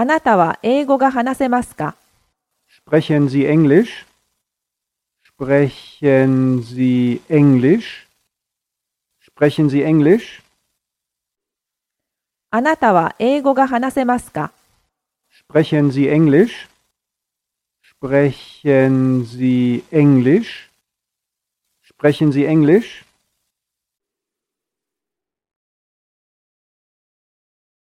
あなたは英語が話せますか Sprechen Sie Englisch? Sprechen Sie Englisch? Sprechen Sie Englisch? あなたは英語が話せますか Sprechen Sie Englisch? Sprechen Sie Englisch? Sprechen Sie Englisch?